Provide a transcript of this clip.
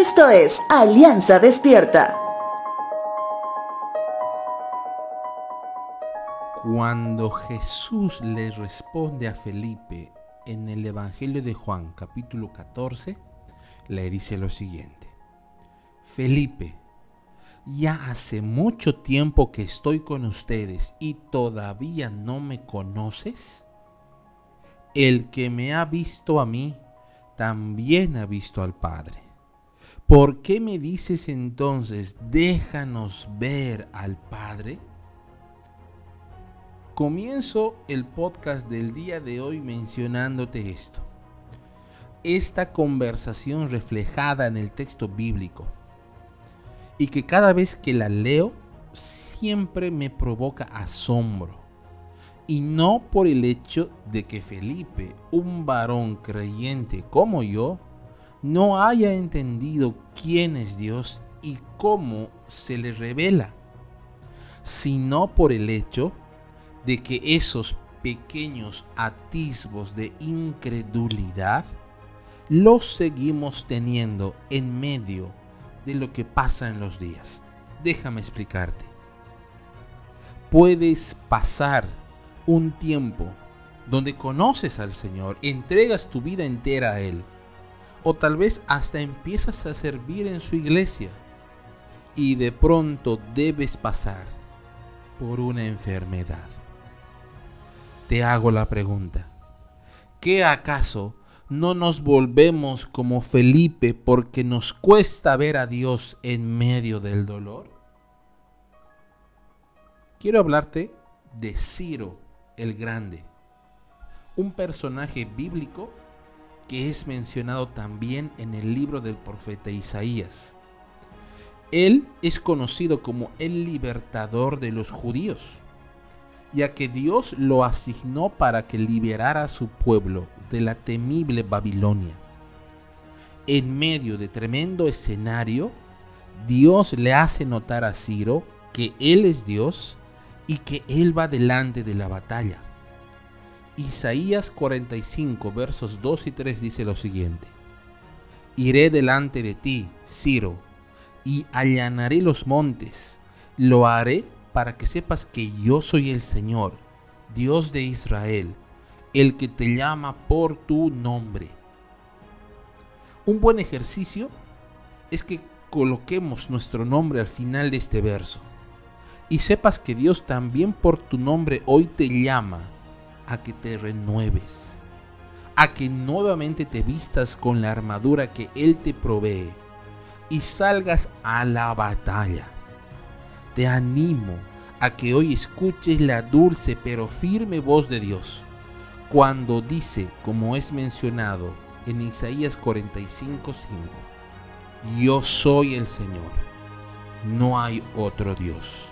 Esto es Alianza Despierta. Cuando Jesús le responde a Felipe en el Evangelio de Juan capítulo 14, le dice lo siguiente. Felipe, ya hace mucho tiempo que estoy con ustedes y todavía no me conoces. El que me ha visto a mí, también ha visto al Padre. ¿Por qué me dices entonces, déjanos ver al Padre? Comienzo el podcast del día de hoy mencionándote esto. Esta conversación reflejada en el texto bíblico y que cada vez que la leo siempre me provoca asombro. Y no por el hecho de que Felipe, un varón creyente como yo, no haya entendido quién es Dios y cómo se le revela, sino por el hecho de que esos pequeños atisbos de incredulidad los seguimos teniendo en medio de lo que pasa en los días. Déjame explicarte. Puedes pasar un tiempo donde conoces al Señor, entregas tu vida entera a Él, o tal vez hasta empiezas a servir en su iglesia y de pronto debes pasar por una enfermedad. Te hago la pregunta, ¿qué acaso no nos volvemos como Felipe porque nos cuesta ver a Dios en medio del dolor? Quiero hablarte de Ciro el Grande, un personaje bíblico que es mencionado también en el libro del profeta Isaías. Él es conocido como el libertador de los judíos ya que Dios lo asignó para que liberara a su pueblo de la temible Babilonia. En medio de tremendo escenario, Dios le hace notar a Ciro que Él es Dios y que Él va delante de la batalla. Isaías 45 versos 2 y 3 dice lo siguiente. Iré delante de ti, Ciro, y allanaré los montes, lo haré para que sepas que yo soy el Señor, Dios de Israel, el que te llama por tu nombre. Un buen ejercicio es que coloquemos nuestro nombre al final de este verso y sepas que Dios también por tu nombre hoy te llama a que te renueves, a que nuevamente te vistas con la armadura que Él te provee y salgas a la batalla te animo a que hoy escuches la dulce pero firme voz de Dios cuando dice, como es mencionado en Isaías 45:5, Yo soy el Señor, no hay otro Dios.